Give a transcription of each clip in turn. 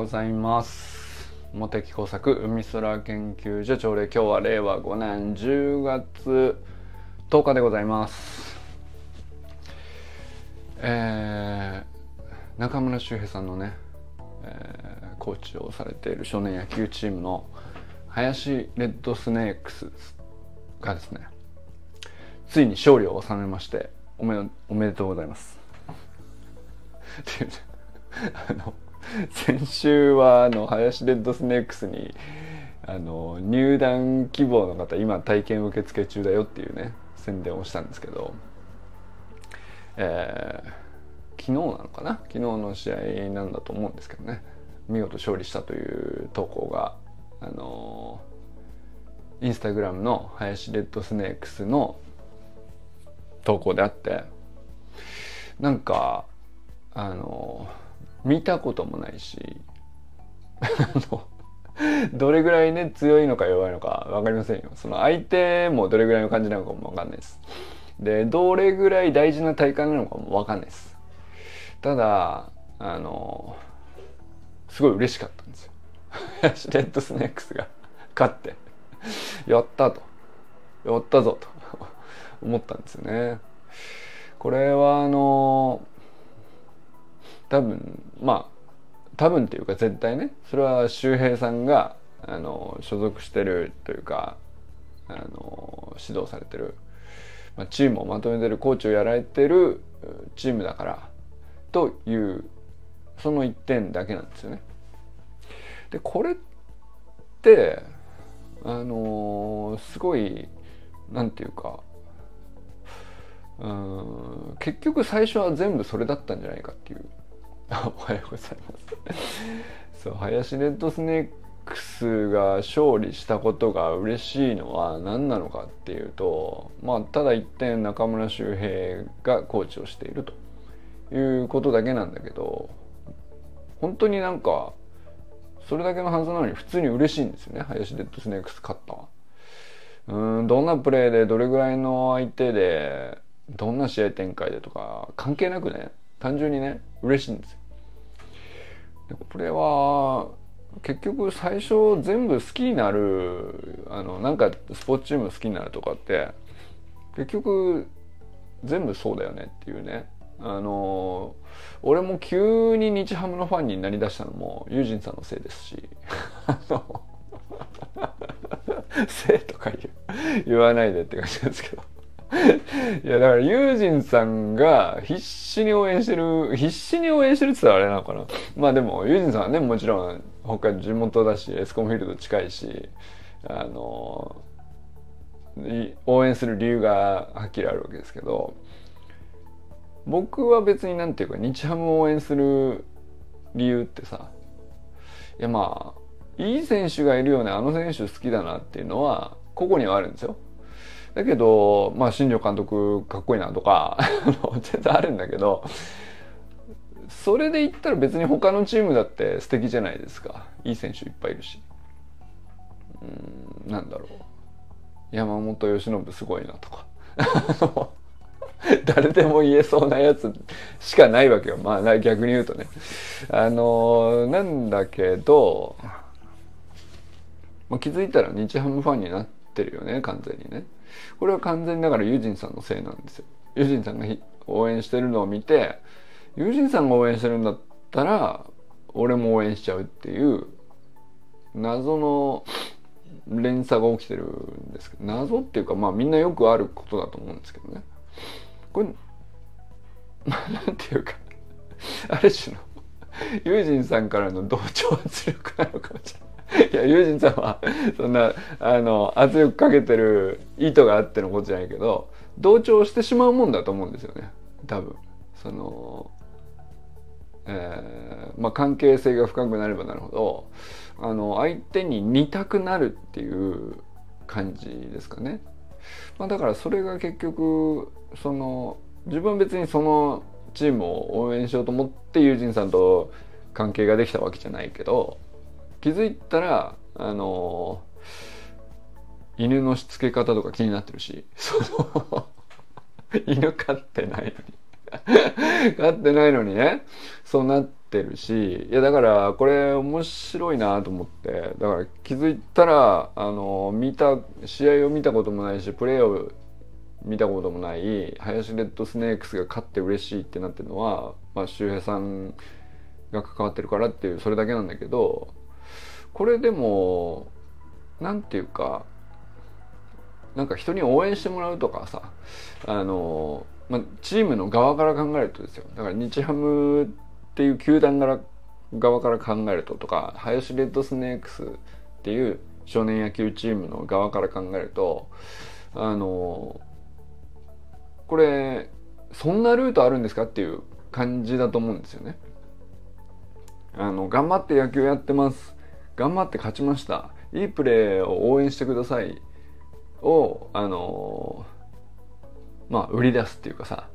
ございます。茂木工作海空研究所朝礼今日は令和5年10月10日でございます。えー、中村修平さんのね、えー、コーチをされている少年野球チームの林レッドスネークスがですねついに勝利を収めましておめおめでとうございます。っていうね あの 先週はあの林レッドスネークスにあの入団希望の方今体験受付中だよっていうね宣伝をしたんですけど、えー、昨日なのかな？昨日の試合なんだと思うんですけどね。見事勝利したという投稿があのインスタグラムの林レッドスネークスの投稿であってなんかあの見たこともないしどれぐらいね強いのか弱いのか分かりませんよ。その相手もどれぐらいの感じなのかも分かんないです。でどれぐらい大事な大会なのかも分かんないです。ただあのすごい嬉しかったんですよ。レッドスネークスが勝ってやったと。やったぞと思ったんですよね。これはあの多分まあ多分っていうか絶対ねそれは周平さんがあの所属してるというかあの指導されてる、まあ、チームをまとめてるコーチをやられてるチームだからというその1点だけなんですよね。でこれってあのすごいなんていうかうん結局最初は全部それだったんじゃないかっていう おはようございます。そう林レッドスネークスが勝利したことが嬉しいのは何なのかっていうとまあただ一点中村修平がコーチをしているということだけなんだけど本当になんかそれだけのはずなのに普通に嬉しいんですよね林レッドスネークス勝ったわうんどんなプレーでどれぐらいの相手でどんな試合展開でとか関係なくね単純にね嬉しいんですよ。これは結局最初全部好きになるあのなんかスポーツチーム好きになるとかって結局全部そうだよねっていうね。あの俺も急に日ハムのファンになりだしたのもユージンさんのせいですし。せいとか言わないでって感じなんですけど。いやだからユージンさんが必死に応援してる必死に応援してるって言ったらあれなのかな。まあでもユージンさんはねもちろん北海道地元だしエスコンフィールド近いしあの応援する理由がはっきりあるわけですけど僕は別になんていうか日ハムを応援する理由ってさいやまあいい選手がいるよねあの選手好きだなっていうのは個々にはあるんですよ。だけど、まあ、新庄監督かっこいいなとか 全然あるんだけど、それで言ったら別に他のチームだって素敵じゃないですか。いい選手いっぱいいるし。うん、なんだろう。山本由伸すごいなとか。誰でも言えそうなやつしかないわけよ。まあ逆に言うとね。あのなんだけど、まあ、気づいたら日ハムファンになってるよね、完全にね。これは完全にだからユジンさんのせいなんですよ。ユジンさんが応援してるのを見てユージンさんが応援してるんだったら俺も応援しちゃうっていう謎の連鎖が起きてるんですけど謎っていうかまあみんなよくあることだと思うんですけどねこれまあ なんていうかある種のユージンさんからの同調圧力なのかもしれない。いや、ユージンさんは、そんな、あの、圧力かけてる意図があってのことじゃないけど、同調してしまうもんだと思うんですよね。多分。その、えー、まあ、関係性が深くなればなるほど、あの、相手に似たくなるっていう感じですかね。まあ、だからそれが結局、その、自分別にそのチームを応援しようと思って友人さんと関係ができたわけじゃないけど、気づいたらあの犬のしつけ方とか気になってるし。そ の犬飼ってないのに。飼ってないのにね。そうなっってるし。いやだからこれ面白いなと思って。だから気づいたらあの見た試合を見たこともないしプレーを見たこともない林レッドスネークスが勝って嬉しいってなってるのは、まあ、周平さんが関わってるからっていうそれだけなんだけどこれでも何て言うかなんか人に応援してもらうとかさあの、まあ、チームの側から考えるとですよだから日ハムっていう球団から側から考えるととか林レッドスネークスっていう少年野球チームの側から考えるとあのこれそんなルートあるんですかっていう感じだと思うんですよね。あの頑張って野球やってます頑張って勝ちました。いいプレーを応援してください。をあのまあ売り出すっていうかさ。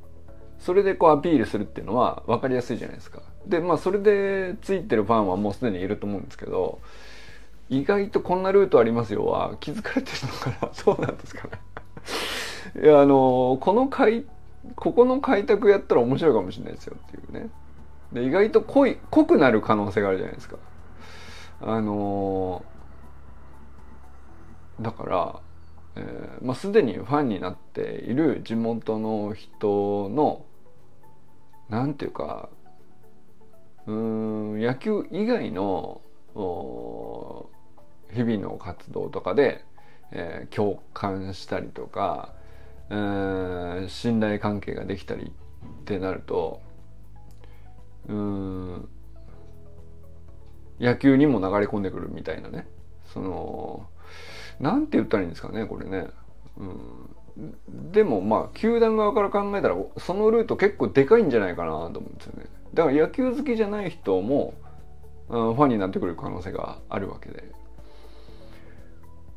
それでこうアピールするっていうのは分かりやすいじゃないですか。でまあそれでついてるファンはもうすでにいると思うんですけど意外とこんなルートありますよは気づかれてるのかな。そうなんですかね。いやあのこの開ここの開拓やったら面白いかもしれないですよっていうね。で意外と濃い濃くなる可能性があるじゃないですか。あのだからえー、まあ、すでにファンになっている地元の人のなんていうかうん野球以外の日々の活動とかで、えー、共感したりとか、えー、信頼関係ができたりってなるとうん野球にも流れ込んでくるみたいなね。そのなんて言ったらいいんですかねこれね。うん。でもまあ球団側から考えたらそのルート結構でかいんじゃないかなと思うんですよね。だから野球好きじゃない人も、うん、ファンになってくる可能性があるわけで。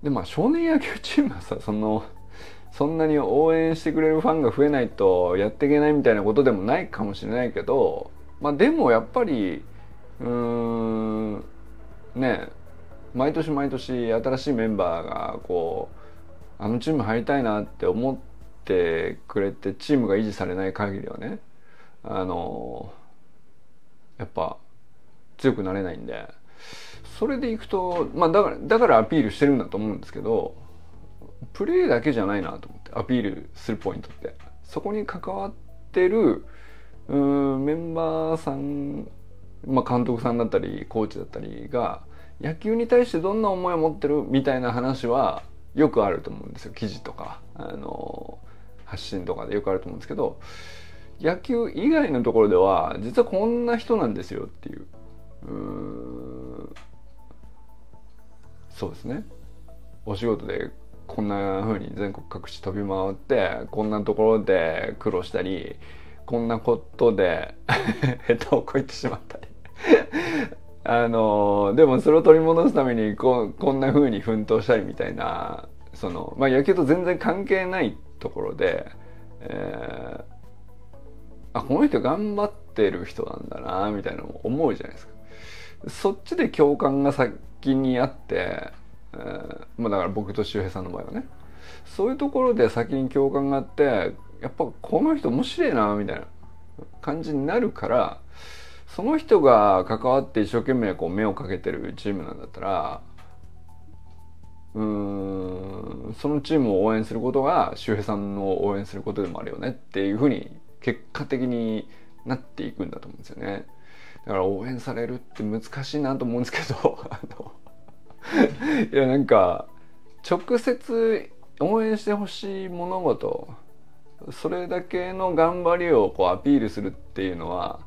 でまあ少年野球チームはさそのそんなに応援してくれるファンが増えないとやっていけないみたいなことでもないかもしれないけどまあでもやっぱりうーん。ね毎年毎年新しいメンバーがこうあのチーム入りたいなって思ってくれてチームが維持されない限りはねあのやっぱ強くなれないんで。それでいくとまあだからだからアピールしてるんだと思うんですけどプレーだけじゃないなと思ってアピールするポイントって。そこに関わってるうんメンバーさん、まあ、監督さんだったりコーチだったりが野球に対してどんな思いを持ってるみたいな話はよくあると思うんですよ。記事とかあの発信とかでよくあると思うんですけど野球以外のところでは実はこんな人なんですよっていう。うそうですね。お仕事でこんな風に全国各地飛び回ってこんなところで苦労したりこんなことで 下手をこいてしまったり。あのでもそれを取り戻すためにここんな風に奮闘したりみたいなその、まあ、野球と全然関係ないところで、えー、あこの人頑張ってる人なんだなみたいなのも思うじゃないですか。そっちで共感が先にあって、えー、まあ、だから僕と周平さんの場合はねそういうところで先に共感があってやっぱこの人面白いなみたいな感じになるからその人が関わって一生懸命こう目をかけてるチームなんだったらうーんそのチームを応援することが周平さんを応援することでもあるよねっていうふうに結果的になっていくんだと思うんですよね。だから応援されるって難しいなと思うんですけど いやなんか直接応援してほしい物事それだけの頑張りをこうアピールするっていうのは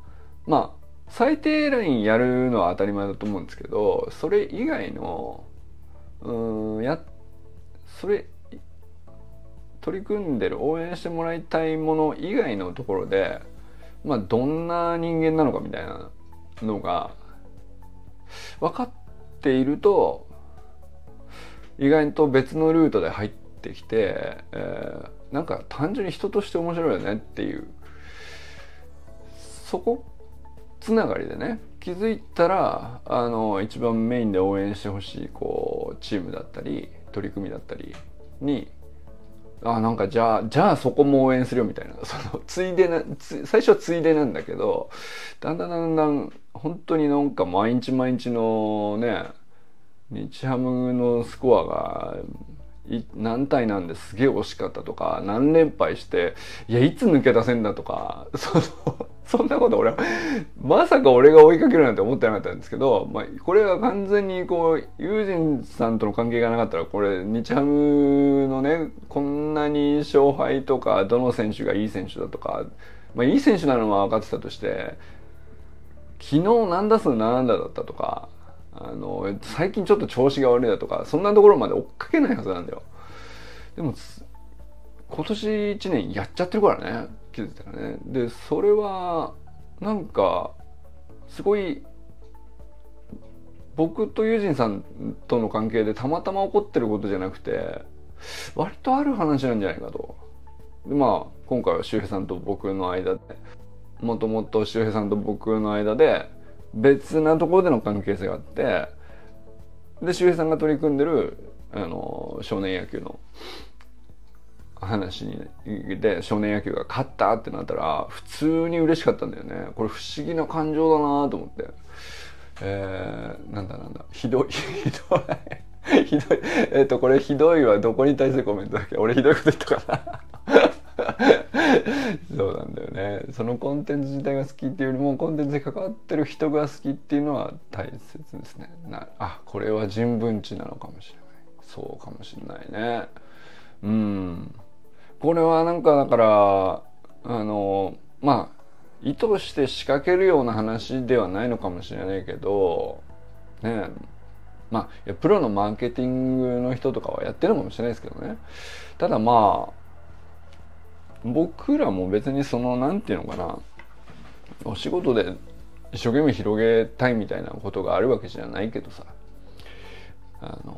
まあ最低ラインやるのは当たり前だと思うんですけどそれ以外のうんやそれ取り組んでる応援してもらいたいもの以外のところでまあどんな人間なのかみたいなのが分かっていると意外と別のルートで入ってきて、えー、なんか単純に人として面白いよねっていうそこつながりでね気づいたらあの一番メインで応援してほしいこうチームだったり取り組みだったりにあなんかじゃあじゃあそこも応援するよみたいな。そのついでな最初はついでなんだけどだんだんだんだん本当になんか毎日毎日のね日ハムのスコアが何対なんですげえ惜しかったとか何連敗していやいつ抜け出せんだとか そのそんなこと俺はまさか俺が追いかけるなんて思ってなかったんですけど、まあ、これは完全にこうユージンさんとの関係がなかったらこれ日ハムのねこんなに勝敗とかどの選手がいい選手だとか、まあ、いい選手なのは分かってたとして昨日何打数何安打だったとかあの最近ちょっと調子が悪いだとかそんなところまで追っかけないはずなんだよ。でも今年1年やっちゃってるからね気づいたらね。でそれはなんかすごい僕とユージンさんとの関係でたまたま起こってることじゃなくて割とある話なんじゃないかと。でまあ今回は周平さんと僕の間でもともと周平さんと僕の間で別なところでの関係性があってで周平さんが取り組んでるあの少年野球の話で少年野球が勝ったってなったら普通に嬉しかったんだよね。これ不思議な感情だなと思って。えー、なんだなんだ。ひどいひどい。ひどい。えっ、ー、とこれひどいはどこに対するコメントだっけ？俺ひどいこと言ったかな。そうなんだよね。そのコンテンツ自体が好きっていうよりもコンテンツに関わってる人が好きっていうのは大切ですね。なあこれは人文知なのかもしれない。そうかもしれないね。うん。これはなんかだからあのまあ意図して仕掛けるような話ではないのかもしれないけどね。まあプロのマーケティングの人とかはやってるかもしれないですけどね。ただまあ僕らも別にその何て言うのかな。お仕事で一生懸命広げたいみたいなことがあるわけじゃないけどさ。あの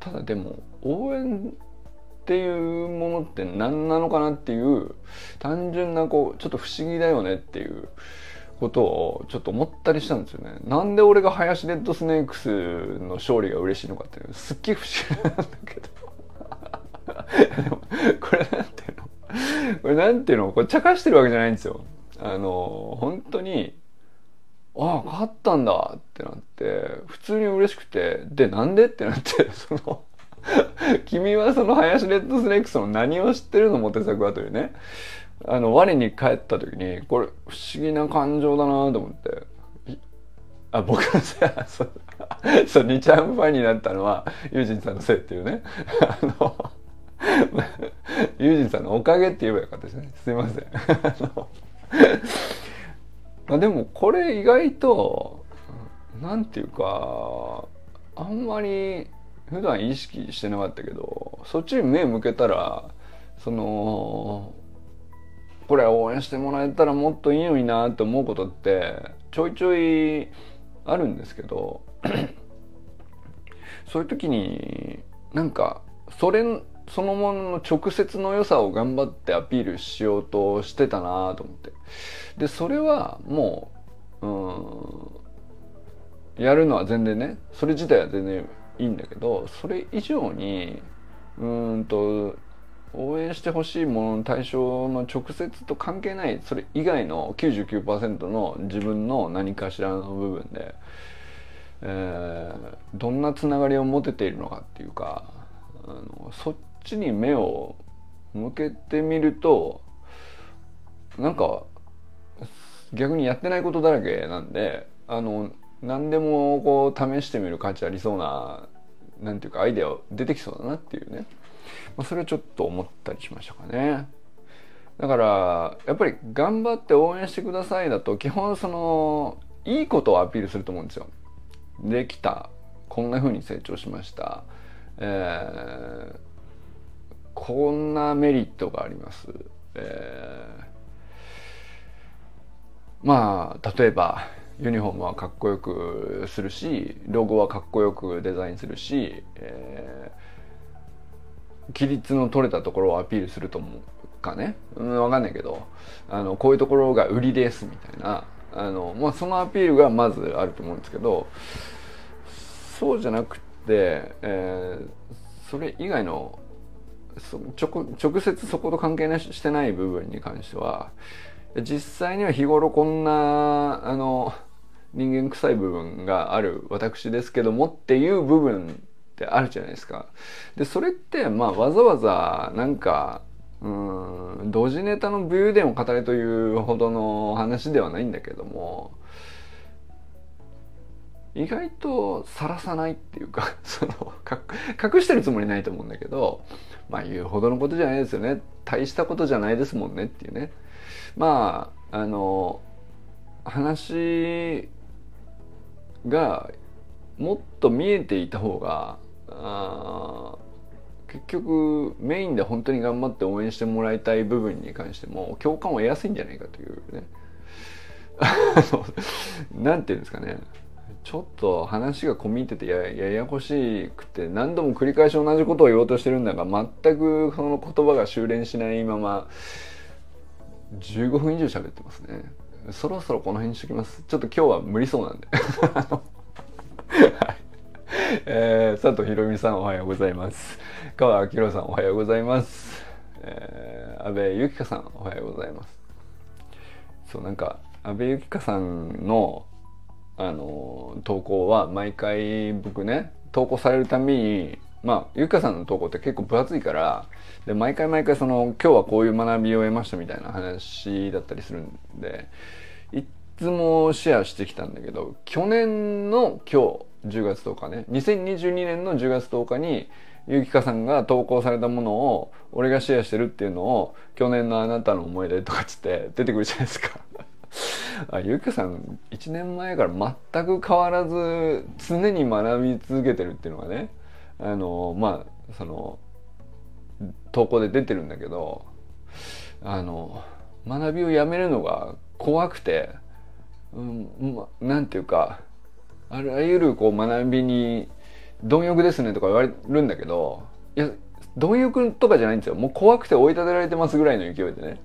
ただでも応援っていうものって何なのかなっていう単純なこうちょっと不思議だよねっていうことをちょっと思ったりしたんですよね。なんで俺が林レッドスネークスの勝利が嬉しいのかっていうすっげえ不思議なんだけど。これなんていうの？これなんていうの？これ茶化してるわけじゃないんですよ。あの本当にああ勝ったんだってなって普通に嬉しくてでなんで？ってなってその君はその林レッドスネークスの何を知ってるの？モテ作はというね。あの我に帰った時にこれ不思議な感情だなと思って。あ僕のせいそうそう2ちゃんファンになったのはユージンさんのせいっていうね。あの ユージンさんのおかげって言えばよかったですね。すいません。まあでもこれ意外となんていうかあんまり普段意識してなかったけどそっちに目向けたらそのこれ応援してもらえたらもっといいのになって思うことってちょいちょいあるんですけど そういう時になんかそれそのものの直接の良さを頑張ってアピールしようとしてたなと思って。でそれはもううんやるのは全然ねそれ自体は全然いいんだけどそれ以上にうんと応援してほしいものの対象の直接と関係ないそれ以外の99%の自分の何かしらの部分で、えー、どんなつながりを持てているのかっていうかあのそっちに目を向けてみるとなんか逆にやってないことだらけなんであの何でもこう試してみる価値ありそうななんていうかアイデア出てきそうだなっていうね、まあ、それはちょっと思ったりしましたかね。だからやっぱり頑張って応援してくださいだと基本そのいいことをアピールすると思うんですよ。できたこんな風に成長しました、えー、こんなメリットがあります。えー、まあ例えばユニフォームはかっこよくするしロゴはかっこよくデザインするし、えー、規律の取れたところをアピールすると思うかね、うん、分かんないけどあのこういうところが売りですみたいなあの、まあ、そのアピールがまずあると思うんですけどそうじゃなくて、えー、それ以外の直接そこと関係なししてない部分に関しては実際には日頃こんなあの人間臭い部分がある私ですけどもっていう部分ってあるじゃないですか。でそれってまあわざわざなんかうん同時ネタの武勇伝を語れというほどの話ではないんだけども意外とさらさないっていうか その隠してるつもりないと思うんだけどまあ言うほどのことじゃないですよね。大したことじゃないですもんねっていうね。まああの話がもっと見えていた方があ結局メインで本当に頑張って応援してもらいたい部分に関しても共感を得やすいんじゃないかというね。なんていうんですかね。ちょっと話が込み入っててやややこしくて何度も繰り返し同じことを言おうとしてるんだが全くその言葉が修練しないまま15分以上喋ってますね。そろそろこの辺にしときます？ちょっと今日は無理そうなんで。はい。えー、佐藤博美さんおはようございます。川明さんおはようございます、えー、安倍由紀香さんおはようございます。そうなんか安倍由紀香さんのあの投稿は毎回僕ね投稿されるたびにまあゆかさんの投稿って結構分厚いからで毎回毎回その今日はこういう学びを得ましたみたいな話だったりするんでいつもシェアしてきたんだけど去年の今日10月10日ね2022年の10月10日にゆきかさんが投稿されたものを俺がシェアしてるっていうのを去年のあなたの思い出とかっつって出てくるじゃないですか。あゆうきさん1年前から全く変わらず常に学び続けてるっていうのがねあのまあその投稿で出てるんだけどあの学びをやめるのが怖くて、うんま、なんていうかあらゆるこう学びに貪欲ですねとか言われるんだけどいや貪欲とかじゃないんですよ。もう怖くて追い立てられてますぐらいの勢いでね。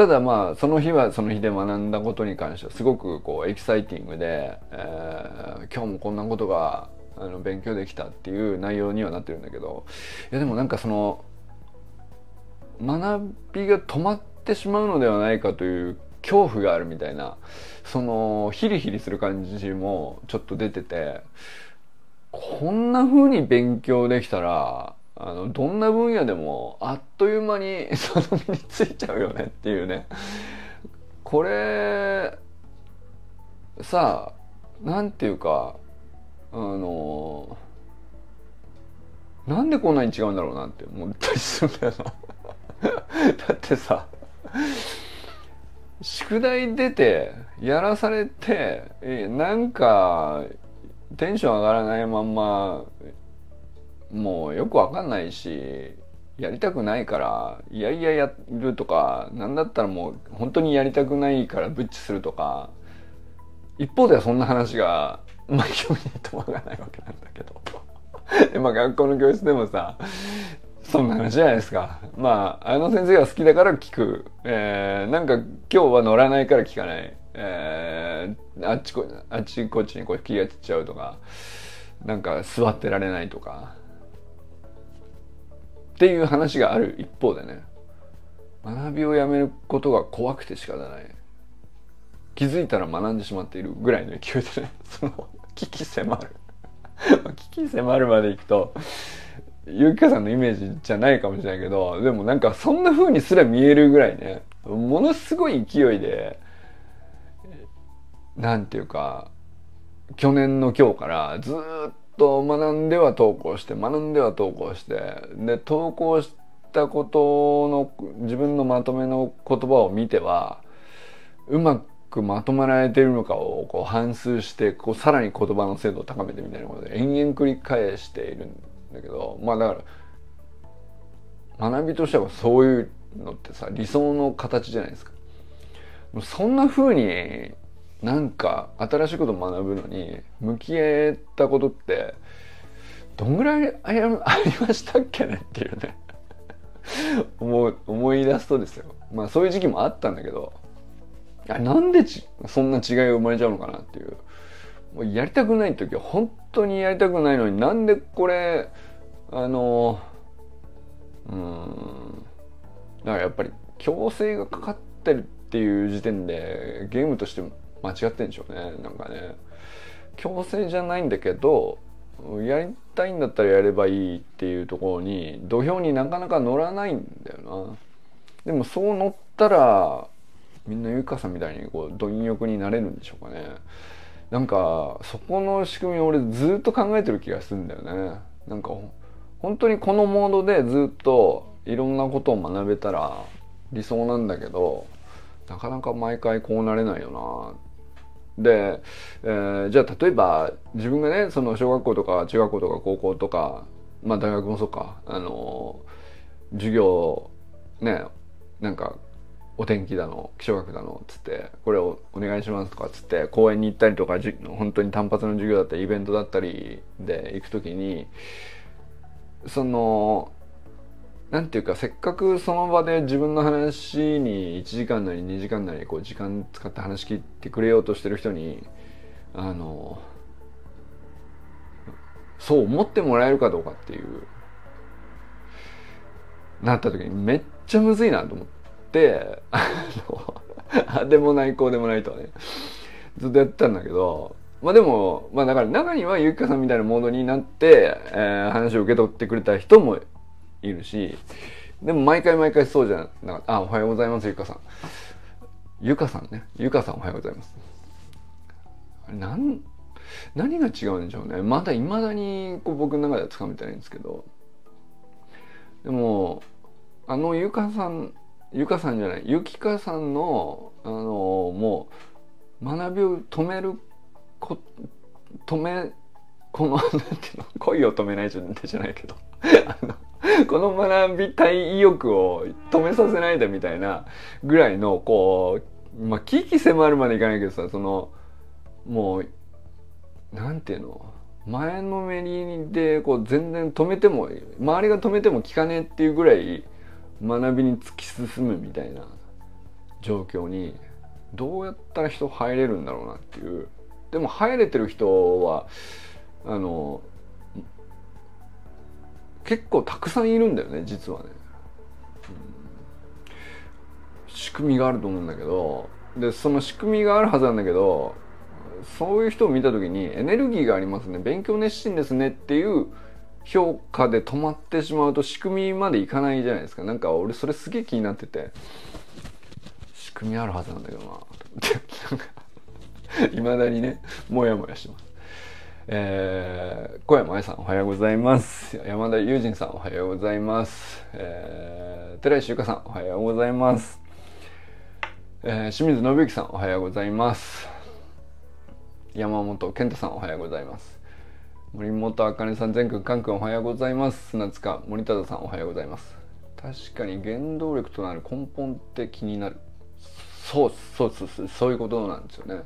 ただまあその日はその日で学んだことに関してはすごくこうエキサイティングで、えー、今日もこんなことがあの勉強できたっていう内容にはなってるんだけどいやでもなんかその学びが止まってしまうのではないかという恐怖があるみたいなそのヒリヒリする感じもちょっと出ててこんな風に勉強できたらあのどんな分野でもあっという間に その身についちゃうよねっていうね。これさあなんていうかあのなんでこんなに違うんだろうなって思ったりするんだよな。だってさ宿題出てやらされてなんかテンション上がらないまんまもうよくわかんないしやりたくないからいやいややるとか何だったらもう本当にやりたくないからブッチするとか一方ではそんな話がまあ興味にとまがないわけなんだけど。でまあ学校の教室でもさそんな話じゃないですか。まああの先生が好きだから聞く、えー、なんか今日は乗らないから聞かない、えー、あっちこあっちこっちにこう気が散っちゃうとかなんか座ってられないとか。っていう話がある一方でね学びをやめることが怖くて仕方ない。気づいたら学んでしまっているぐらいの勢いでね その危機迫る。危機迫るまでいくとゆきかさんのイメージじゃないかもしれないけどでもなんかそんな風にすら見えるぐらいねものすごい勢いでなんていうか去年の今日からずっと学んでは投稿して学んでは投稿してで投稿したことの自分のまとめの言葉を見てはうまくまとまられているのかをこう反数してこうさらに言葉の精度を高めてみたいなことで延々繰り返しているんだけどまあだから学びとしてはそういうのってさ理想の形じゃないですか。そんな風になんか新しいこと学ぶのに向き合ったことってどんぐらいありましたっけねっていうね。思思い出すとですよ。まあそういう時期もあったんだけどあなんでそんな違いが生まれちゃうのかなっていう。もうやりたくない時は本当にやりたくないのになんでこれあのうんだからやっぱり強制がかかってるっていう時点でゲームとして間違ってんでしょうねなんかね。強制じゃないんだけどやりたいんだったらやればいいっていうところに土俵になかなか乗らないんだよな。でもそう乗ったらみんなゆかさんみたいにこう貪欲になれるんでしょうかね。なんかそこの仕組みを俺ずっと考えてる気がするんだよね。なんか本当にこのモードでずっといろんなことを学べたら理想なんだけどなかなか毎回こうなれないよな。で、えー、じゃあ例えば自分がねその小学校とか中学校とか高校とかまあ大学もそうかあの授業ねなんかお天気だの気象学だのっつってこれをお願いしますとかっつって公園に行ったりとかじ本当に単発の授業だったりイベントだったりで行く時にそのなんていうかせっかくその場で自分の話に1時間なり2時間なりこう時間使って話聞いてくれようとしてる人にあのそう思ってもらえるかどうかっていうなった時にめっちゃむずいなと思って あでもないこうでもないとはねずっとやってたんだけどまあでもまあだから中にはゆきかさんみたいなモードになって、えー、話を受け取ってくれた人もいるしでも毎回毎回そうじゃなあおはようございますゆかさん。ゆかさんね。ゆかさんおはようございます。なん何が違うんでしょうね。まだいまだにこう僕の中ではつかめてないんですけど。でもあのゆかさんゆかさんじゃない。ゆきかさんのあのもう学びを止めるこ止めこのなんていうの？恋を止めないじゃないけど。あの この学びたい意欲を止めさせないでみたいなぐらいのこうまあ危機迫るまでいかないけどさそのもうなんていうの？前のめりでこう全然止めても周りが止めても効かねえっていうぐらい学びに突き進むみたいな状況にどうやったら人入れるんだろうなっていう。でも入れてる人はあの結構たくさんいるんだよね実はね、うん、仕組みがあると思うんだけどでその仕組みがあるはずなんだけどそういう人を見た時にエネルギーがありますね勉強熱心ですねっていう評価で止まってしまうと仕組みまでいかないじゃないですか。なんか俺それすげえ気になってて仕組みあるはずなんだけどなと思って。いまだにねモヤモヤしてます。えー、小山愛さんおはようございます。山田友人さんおはようございます。えー、寺石ゆかさんおはようございます。えー、清水信之さんおはようございます。山本健太さんおはようございます。森本あかねさん、全くん、かんくんおはようございます。砂塚森忠さんおはようございます。確かに原動力となる根本って気になる。そうそうそうそういうことなんですよね。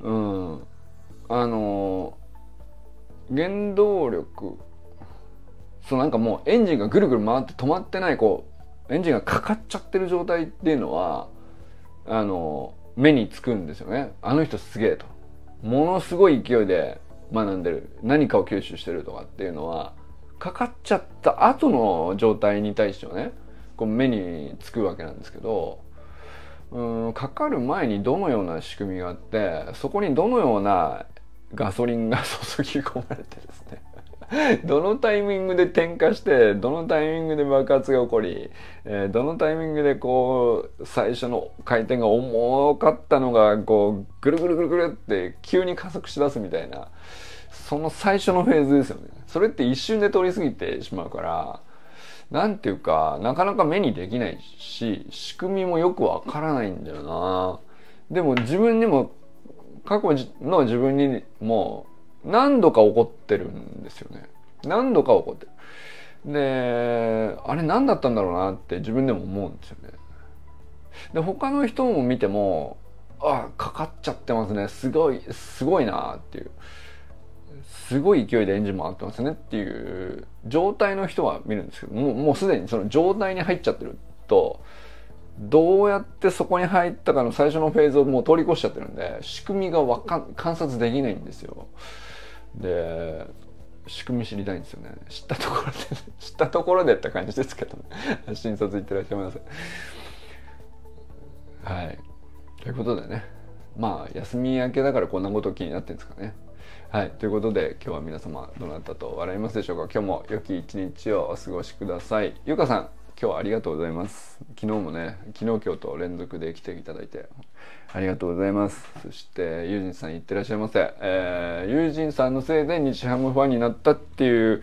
うん。あの原動力。そうなんかもうエンジンがぐるぐる回って止まってないこうエンジンがかかっちゃってる状態っていうのはあの目につくんですよね。あの人すげえと。ものすごい勢いで学んでる。何かを吸収してるとかっていうのはかかっちゃった後の状態に対してはねこう目につくわけなんですけどうんかかる前にどのような仕組みがあってそこにどのようなガソリンが注ぎ込まれてですね。どのタイミングで点火してどのタイミングで爆発が起こり、えー、どのタイミングでこう最初の回転が重かったのがこうぐるぐるぐるぐるって急に加速しだすみたいなその最初のフェーズですよね。それって一瞬で通り過ぎてしまうからなんていうかなかなか目にできないし仕組みもよくわからないんだよな。でも自分にも過去の自分にも何度か起こってるんですよね。何度か起こってる。で、あれ何だったんだろうなって自分でも思うんですよね。で、他の人も見ても、あ、かかっちゃってますね。すごい、すごいなっていう。すごい勢いでエンジン回ってますねっていう状態の人は見るんですけどももうすでにその状態に入っちゃってるとどうやってそこに入ったかの最初のフェーズをもう通り越しちゃってるんで仕組みがわか観察できないんですよ。で仕組み知りたいんですよね。知ったところで 知ったところでって感じですけど、ね、新卒いってらっしゃいませはい。ということでね。まあ休み明けだからこんなこと気になってるんですかね。はい。ということで今日は皆様どなたと笑いますでしょうか。今日も良き一日をお過ごしください。ゆうかさん。今日はありがとうございます。昨日もね昨日今日と連続で来ていただいてありがとうございます。そしてユージンさんいってらっしゃいませ、えー、ユージンさんのせいで日ハムファンになったっていう、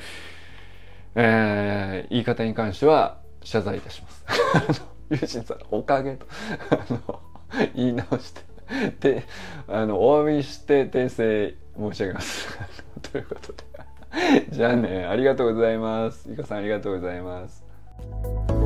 えー、言い方に関しては謝罪いたします。ユージンさんおかげと言い直してであのお詫びして訂正申し上げます。ということで。じゃあねありがとうございます。ゆかさんありがとうございます。Thank you.